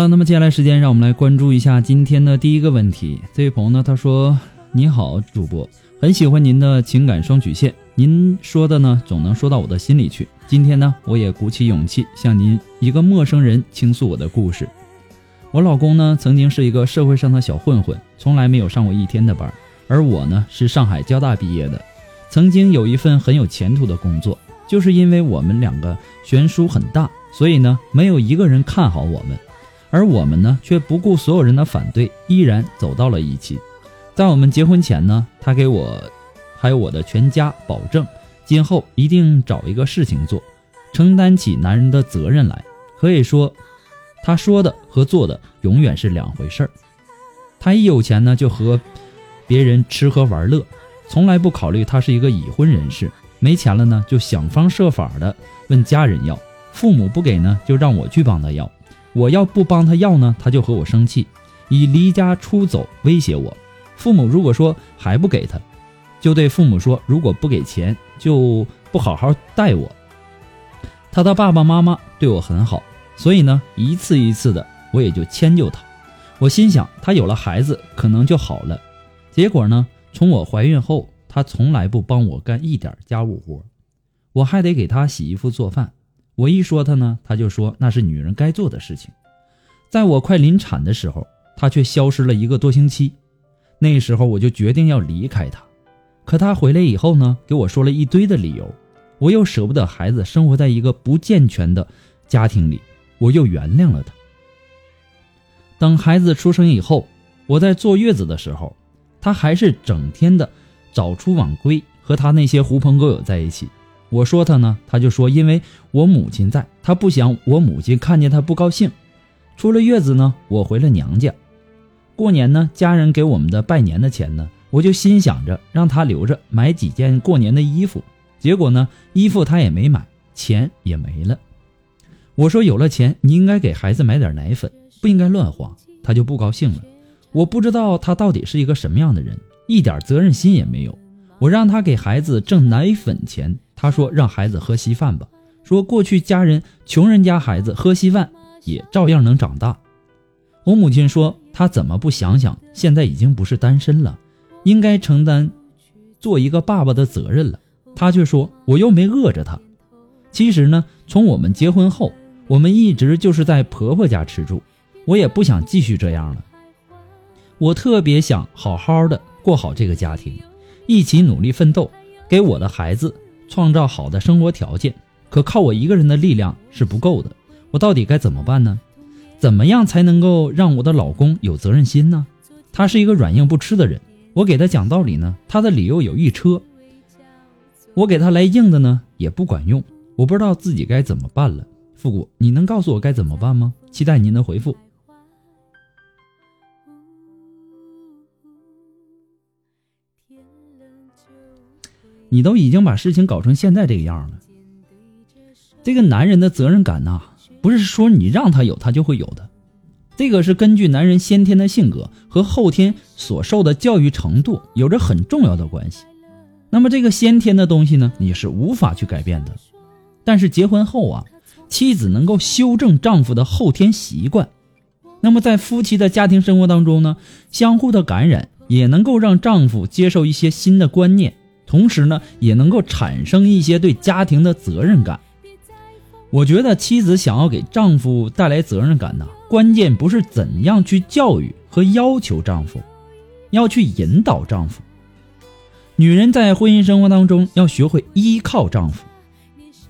了，那么接下来时间，让我们来关注一下今天的第一个问题。这位朋友呢，他说：“你好，主播，很喜欢您的情感双曲线，您说的呢，总能说到我的心里去。今天呢，我也鼓起勇气向您一个陌生人倾诉我的故事。我老公呢，曾经是一个社会上的小混混，从来没有上过一天的班，而我呢，是上海交大毕业的，曾经有一份很有前途的工作。就是因为我们两个悬殊很大，所以呢，没有一个人看好我们。”而我们呢，却不顾所有人的反对，依然走到了一起。在我们结婚前呢，他给我，还有我的全家保证，今后一定找一个事情做，承担起男人的责任来。可以说，他说的和做的永远是两回事儿。他一有钱呢，就和别人吃喝玩乐，从来不考虑他是一个已婚人士。没钱了呢，就想方设法的问家人要，父母不给呢，就让我去帮他要。我要不帮他要呢，他就和我生气，以离家出走威胁我。父母如果说还不给他，就对父母说，如果不给钱，就不好好待我。他的爸爸妈妈对我很好，所以呢，一次一次的我也就迁就他。我心想，他有了孩子可能就好了。结果呢，从我怀孕后，他从来不帮我干一点家务活，我还得给他洗衣服做饭。我一说他呢，他就说那是女人该做的事情。在我快临产的时候，他却消失了一个多星期。那时候我就决定要离开他。可他回来以后呢，给我说了一堆的理由。我又舍不得孩子生活在一个不健全的家庭里，我又原谅了他。等孩子出生以后，我在坐月子的时候，他还是整天的早出晚归，和他那些狐朋狗友在一起。我说他呢，他就说因为我母亲在，他不想我母亲看见他不高兴。出了月子呢，我回了娘家。过年呢，家人给我们的拜年的钱呢，我就心想着让他留着买几件过年的衣服。结果呢，衣服他也没买，钱也没了。我说有了钱，你应该给孩子买点奶粉，不应该乱花。他就不高兴了。我不知道他到底是一个什么样的人，一点责任心也没有。我让他给孩子挣奶粉钱。他说：“让孩子喝稀饭吧。”说过去家人穷人家孩子喝稀饭也照样能长大。我母亲说，她怎么不想想，现在已经不是单身了，应该承担做一个爸爸的责任了。她却说，我又没饿着她。其实呢，从我们结婚后，我们一直就是在婆婆家吃住，我也不想继续这样了。我特别想好好的过好这个家庭，一起努力奋斗，给我的孩子创造好的生活条件。可靠我一个人的力量是不够的，我到底该怎么办呢？怎么样才能够让我的老公有责任心呢？他是一个软硬不吃的人，我给他讲道理呢，他的理由有一车；我给他来硬的呢，也不管用。我不知道自己该怎么办了，复古，你能告诉我该怎么办吗？期待您的回复。你都已经把事情搞成现在这个样了，这个男人的责任感呐，不是说你让他有他就会有的，这个是根据男人先天的性格和后天所受的教育程度有着很重要的关系。那么这个先天的东西呢，你是无法去改变的。但是结婚后啊，妻子能够修正丈夫的后天习惯，那么在夫妻的家庭生活当中呢，相互的感染也能够让丈夫接受一些新的观念，同时呢，也能够产生一些对家庭的责任感。我觉得妻子想要给丈夫带来责任感呢，关键不是怎样去教育和要求丈夫，要去引导丈夫。女人在婚姻生活当中要学会依靠丈夫。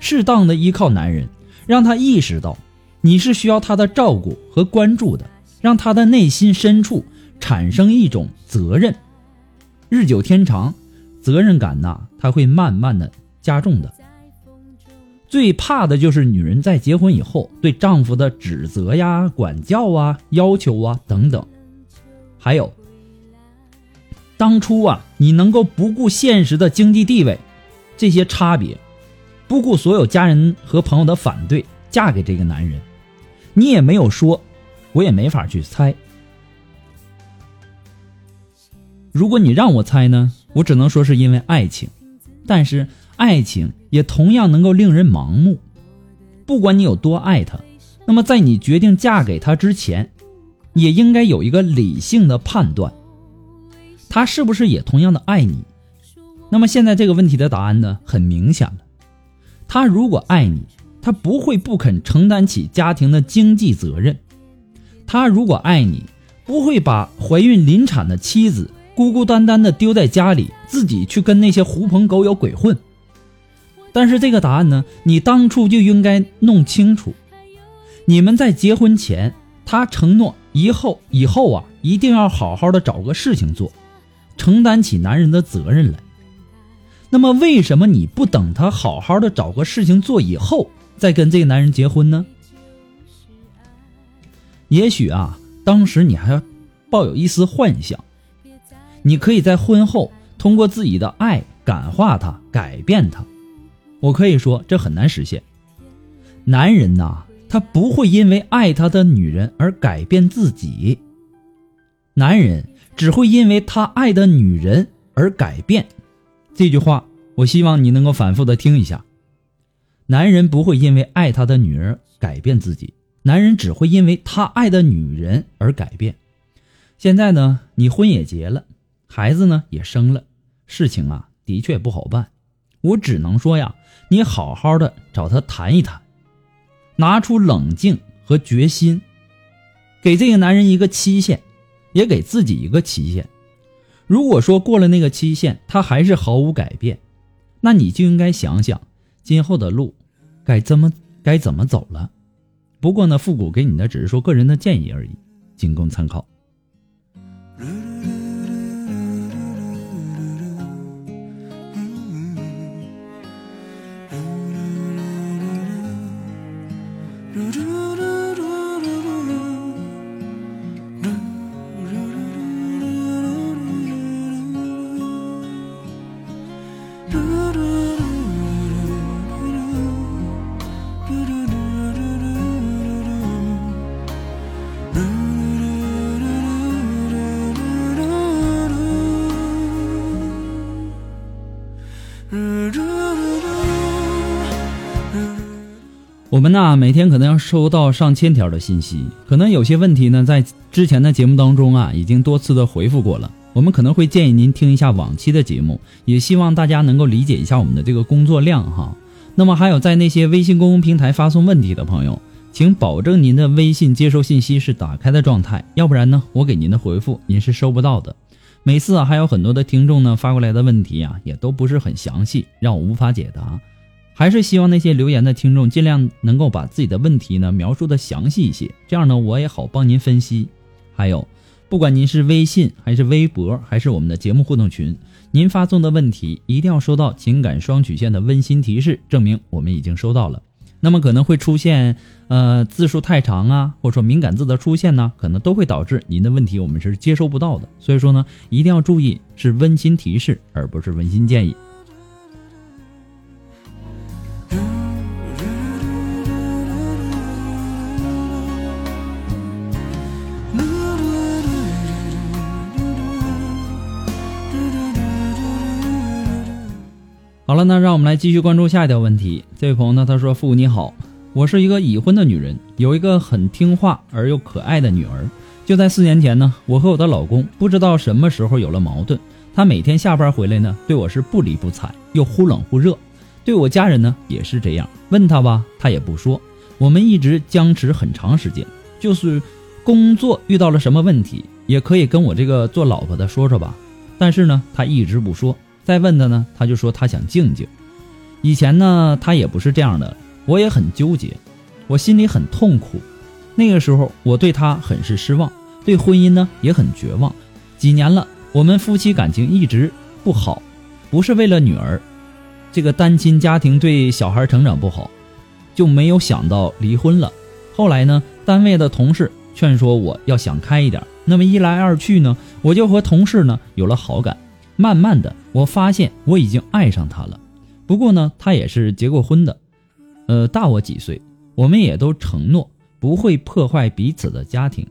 适当的依靠男人，让他意识到你是需要他的照顾和关注的，让他的内心深处产生一种责任。日久天长，责任感呐，他会慢慢的加重的。最怕的就是女人在结婚以后对丈夫的指责呀、管教啊、要求啊等等。还有，当初啊，你能够不顾现实的经济地位，这些差别。不顾所有家人和朋友的反对，嫁给这个男人，你也没有说，我也没法去猜。如果你让我猜呢，我只能说是因为爱情，但是爱情也同样能够令人盲目。不管你有多爱他，那么在你决定嫁给他之前，也应该有一个理性的判断，他是不是也同样的爱你？那么现在这个问题的答案呢，很明显了。他如果爱你，他不会不肯承担起家庭的经济责任；他如果爱你，不会把怀孕临产的妻子孤孤单单的丢在家里，自己去跟那些狐朋狗友鬼混。但是这个答案呢，你当初就应该弄清楚。你们在结婚前，他承诺以后以后啊，一定要好好的找个事情做，承担起男人的责任来。那么，为什么你不等他好好的找个事情做以后再跟这个男人结婚呢？也许啊，当时你还抱有一丝幻想，你可以在婚后通过自己的爱感化他、改变他。我可以说，这很难实现。男人呐，他不会因为爱他的女人而改变自己，男人只会因为他爱的女人而改变。这句话，我希望你能够反复的听一下。男人不会因为爱他的女人改变自己，男人只会因为他爱的女人而改变。现在呢，你婚也结了，孩子呢也生了，事情啊的确不好办。我只能说呀，你好好的找他谈一谈，拿出冷静和决心，给这个男人一个期限，也给自己一个期限。如果说过了那个期限，他还是毫无改变，那你就应该想想今后的路该怎么该怎么走了。不过呢，复古给你的只是说个人的建议而已，仅供参考。们呢，每天可能要收到上千条的信息，可能有些问题呢，在之前的节目当中啊，已经多次的回复过了。我们可能会建议您听一下往期的节目，也希望大家能够理解一下我们的这个工作量哈。那么还有在那些微信公共平台发送问题的朋友，请保证您的微信接收信息是打开的状态，要不然呢，我给您的回复您是收不到的。每次啊，还有很多的听众呢发过来的问题啊，也都不是很详细，让我无法解答。还是希望那些留言的听众尽量能够把自己的问题呢描述的详细一些，这样呢我也好帮您分析。还有，不管您是微信还是微博，还是我们的节目互动群，您发送的问题一定要收到情感双曲线的温馨提示，证明我们已经收到了。那么可能会出现呃字数太长啊，或者说敏感字的出现呢，可能都会导致您的问题我们是接收不到的。所以说呢，一定要注意是温馨提示，而不是温馨建议。让我们来继续关注下一条问题。这位朋友呢，他说：“父你好，我是一个已婚的女人，有一个很听话而又可爱的女儿。就在四年前呢，我和我的老公不知道什么时候有了矛盾。他每天下班回来呢，对我是不理不睬，又忽冷忽热，对我家人呢也是这样。问他吧，他也不说。我们一直僵持很长时间，就是工作遇到了什么问题，也可以跟我这个做老婆的说说吧。但是呢，他一直不说。”再问他呢，他就说他想静静。以前呢，他也不是这样的，我也很纠结，我心里很痛苦。那个时候，我对他很是失望，对婚姻呢也很绝望。几年了，我们夫妻感情一直不好，不是为了女儿，这个单亲家庭对小孩成长不好，就没有想到离婚了。后来呢，单位的同事劝说我要想开一点，那么一来二去呢，我就和同事呢有了好感。慢慢的，我发现我已经爱上他了。不过呢，他也是结过婚的，呃，大我几岁。我们也都承诺不会破坏彼此的家庭。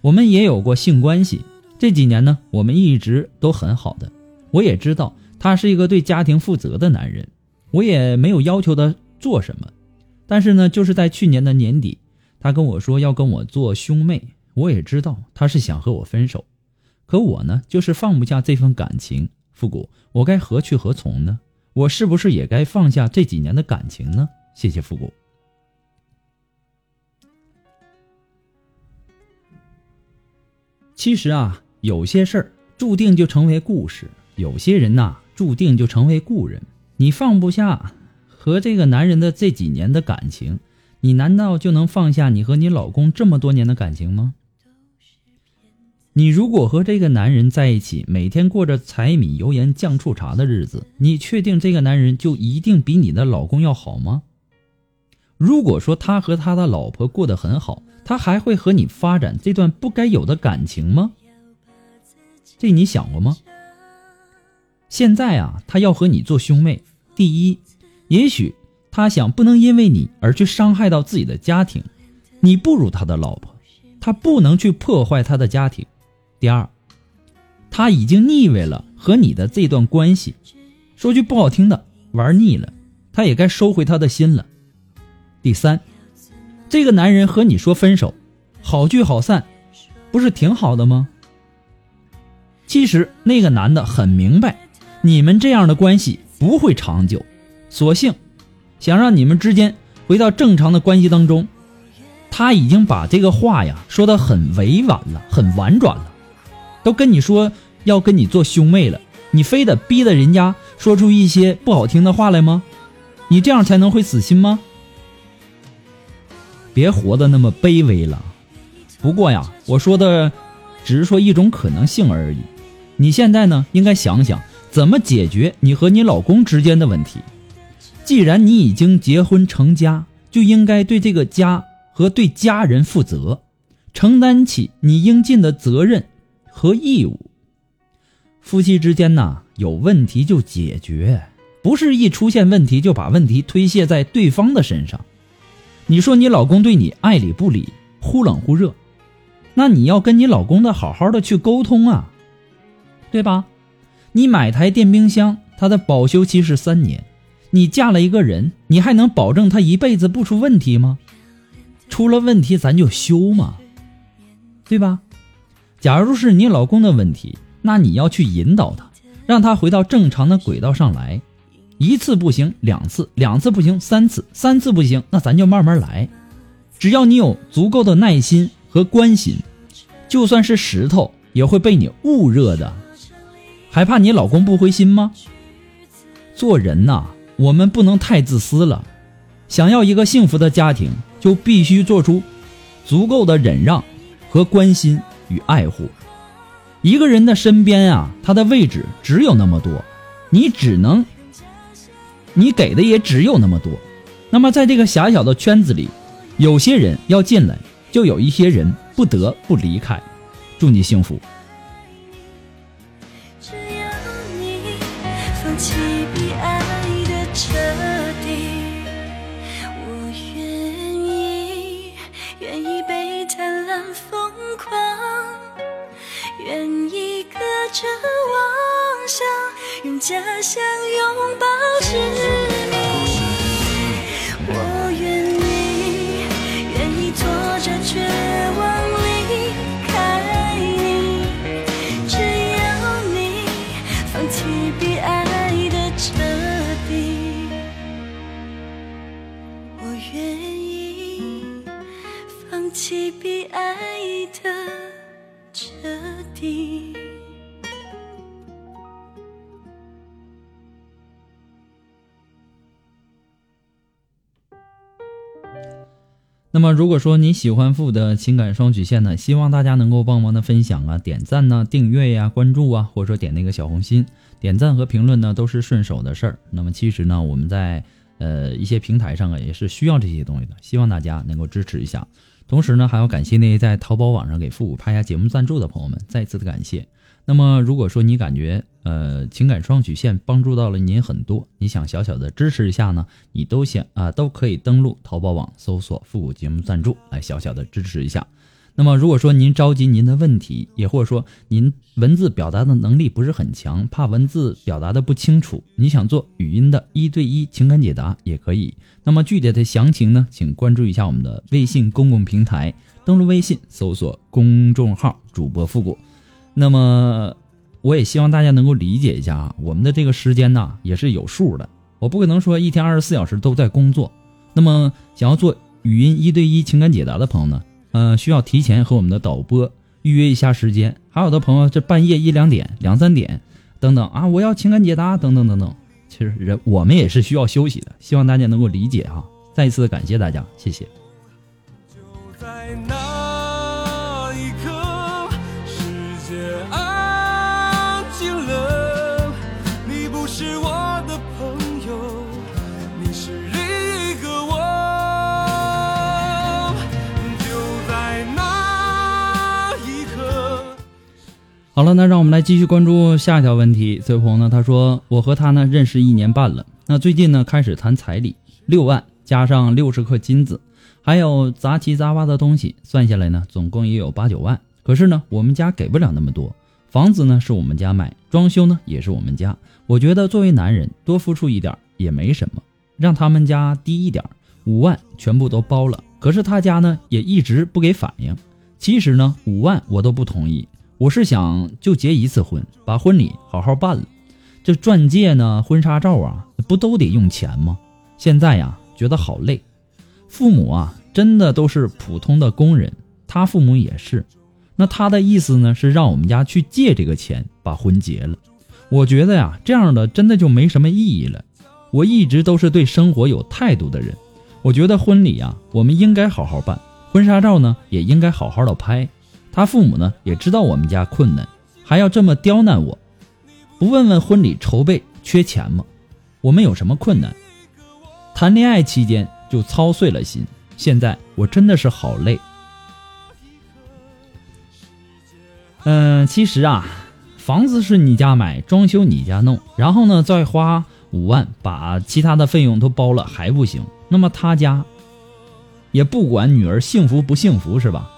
我们也有过性关系。这几年呢，我们一直都很好的。我也知道他是一个对家庭负责的男人，我也没有要求他做什么。但是呢，就是在去年的年底，他跟我说要跟我做兄妹。我也知道他是想和我分手。可我呢，就是放不下这份感情，复古，我该何去何从呢？我是不是也该放下这几年的感情呢？谢谢复古。其实啊，有些事儿注定就成为故事，有些人呐，注定就成为故人。你放不下和这个男人的这几年的感情，你难道就能放下你和你老公这么多年的感情吗？你如果和这个男人在一起，每天过着柴米油盐酱醋茶的日子，你确定这个男人就一定比你的老公要好吗？如果说他和他的老婆过得很好，他还会和你发展这段不该有的感情吗？这你想过吗？现在啊，他要和你做兄妹，第一，也许他想不能因为你而去伤害到自己的家庭，你不如他的老婆，他不能去破坏他的家庭。第二，他已经腻味了和你的这段关系，说句不好听的，玩腻了，他也该收回他的心了。第三，这个男人和你说分手，好聚好散，不是挺好的吗？其实那个男的很明白，你们这样的关系不会长久，索性想让你们之间回到正常的关系当中。他已经把这个话呀说的很委婉了，很婉转了。都跟你说要跟你做兄妹了，你非得逼得人家说出一些不好听的话来吗？你这样才能会死心吗？别活得那么卑微了。不过呀，我说的只是说一种可能性而已。你现在呢，应该想想怎么解决你和你老公之间的问题。既然你已经结婚成家，就应该对这个家和对家人负责，承担起你应尽的责任。和义务，夫妻之间呢，有问题就解决，不是一出现问题就把问题推卸在对方的身上。你说你老公对你爱理不理，忽冷忽热，那你要跟你老公的好好的去沟通啊，对吧？你买台电冰箱，它的保修期是三年，你嫁了一个人，你还能保证他一辈子不出问题吗？出了问题咱就修嘛，对吧？假如是你老公的问题，那你要去引导他，让他回到正常的轨道上来。一次不行，两次，两次不行，三次，三次不行，那咱就慢慢来。只要你有足够的耐心和关心，就算是石头也会被你焐热的。还怕你老公不灰心吗？做人呐，我们不能太自私了。想要一个幸福的家庭，就必须做出足够的忍让和关心与爱护。一个人的身边啊，他的位置只有那么多，你只能，你给的也只有那么多。那么在这个狭小的圈子里，有些人要进来，就有一些人不得不离开。祝你幸福。着妄想，用假象拥抱那么，如果说你喜欢父的情感双曲线呢，希望大家能够帮忙的分享啊、点赞呢、订阅呀、关注啊，或者说点那个小红心。点赞和评论呢都是顺手的事儿。那么其实呢，我们在呃一些平台上啊也是需要这些东西的，希望大家能够支持一下。同时呢，还要感谢那些在淘宝网上给复古拍下节目赞助的朋友们，再次的感谢。那么，如果说你感觉呃情感双曲线帮助到了您很多，你想小小的支持一下呢，你都想啊、都可以登录淘宝网搜索“复古节目赞助”来小小的支持一下。那么，如果说您着急您的问题，也或者说您文字表达的能力不是很强，怕文字表达的不清楚，你想做语音的一对一情感解答也可以。那么具体的详情呢，请关注一下我们的微信公共平台，登录微信搜索公众号主播复古。那么，我也希望大家能够理解一下啊，我们的这个时间呢也是有数的，我不可能说一天二十四小时都在工作。那么，想要做语音一对一情感解答的朋友呢，呃，需要提前和我们的导播预约一下时间。还有的朋友这半夜一两点、两三点等等啊，我要情感解答等等等等。其实人我们也是需要休息的，希望大家能够理解哈。再一次感谢大家，谢谢。好了，那让我们来继续关注下一条问题。这位朋友呢，他说我和他呢认识一年半了，那最近呢开始谈彩礼，六万加上六十克金子，还有杂七杂八的东西，算下来呢总共也有八九万。可是呢，我们家给不了那么多，房子呢是我们家买，装修呢也是我们家。我觉得作为男人，多付出一点也没什么，让他们家低一点，五万全部都包了。可是他家呢也一直不给反应。其实呢，五万我都不同意。我是想就结一次婚，把婚礼好好办了。这钻戒呢、婚纱照啊，不都得用钱吗？现在呀，觉得好累。父母啊，真的都是普通的工人，他父母也是。那他的意思呢，是让我们家去借这个钱把婚结了。我觉得呀，这样的真的就没什么意义了。我一直都是对生活有态度的人，我觉得婚礼啊，我们应该好好办，婚纱照呢也应该好好的拍。他父母呢也知道我们家困难，还要这么刁难我，不问问婚礼筹备缺钱吗？我们有什么困难？谈恋爱期间就操碎了心，现在我真的是好累。嗯、其实啊，房子是你家买，装修你家弄，然后呢再花五万把其他的费用都包了还不行，那么他家也不管女儿幸福不幸福是吧？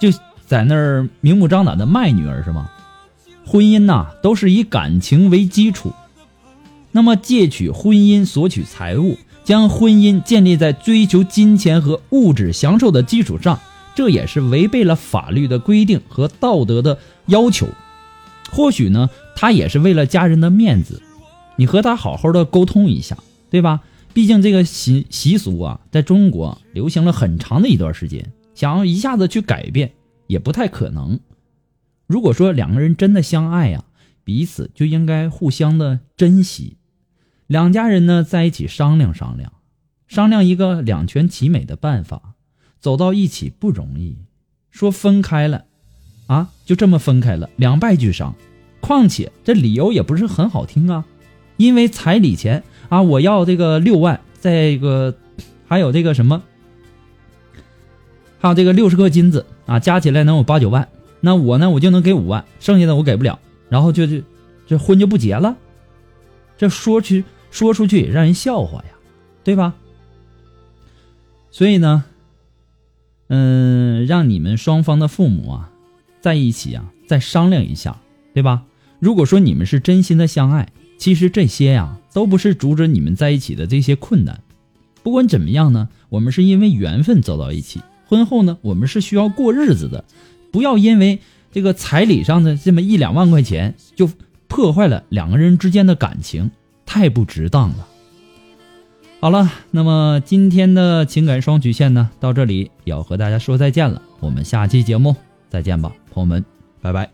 就在那儿明目张胆的卖女儿是吗？婚姻呐、都是以感情为基础，那么借取婚姻索取财物，将婚姻建立在追求金钱和物质享受的基础上，这也是违背了法律的规定和道德的要求。或许呢，他也是为了家人的面子，你和他好好的沟通一下，对吧？毕竟这个习习俗啊，在中国流行了很长的一段时间，想要一下子去改变也不太可能。如果说两个人真的相爱呀、彼此就应该互相的珍惜。两家人呢在一起商量商量，商量一个两全其美的办法，走到一起不容易。说分开了，啊，就这么分开了，两败俱伤。况且这理由也不是很好听啊，因为彩礼钱啊，我要这个六万，这个还有这个什么，还有这个六十颗金子啊，加起来能有八九万。那我呢，我就能给五万，剩下的我给不了，然后就就这婚就不结了。这说去说出去也让人笑话呀，对吧？所以呢，嗯，让你们双方的父母啊，在一起啊，再商量一下，对吧？如果说你们是真心的相爱，其实这些呀，都不是阻止你们在一起的这些困难。不管怎么样呢，我们是因为缘分走到一起，婚后呢，我们是需要过日子的，不要因为这个彩礼上的这么一两万块钱，就破坏了两个人之间的感情，太不值当了。好了，那么今天的情感双曲线呢，到这里也要和大家说再见了。我们下期节目再见吧，朋友们，拜拜。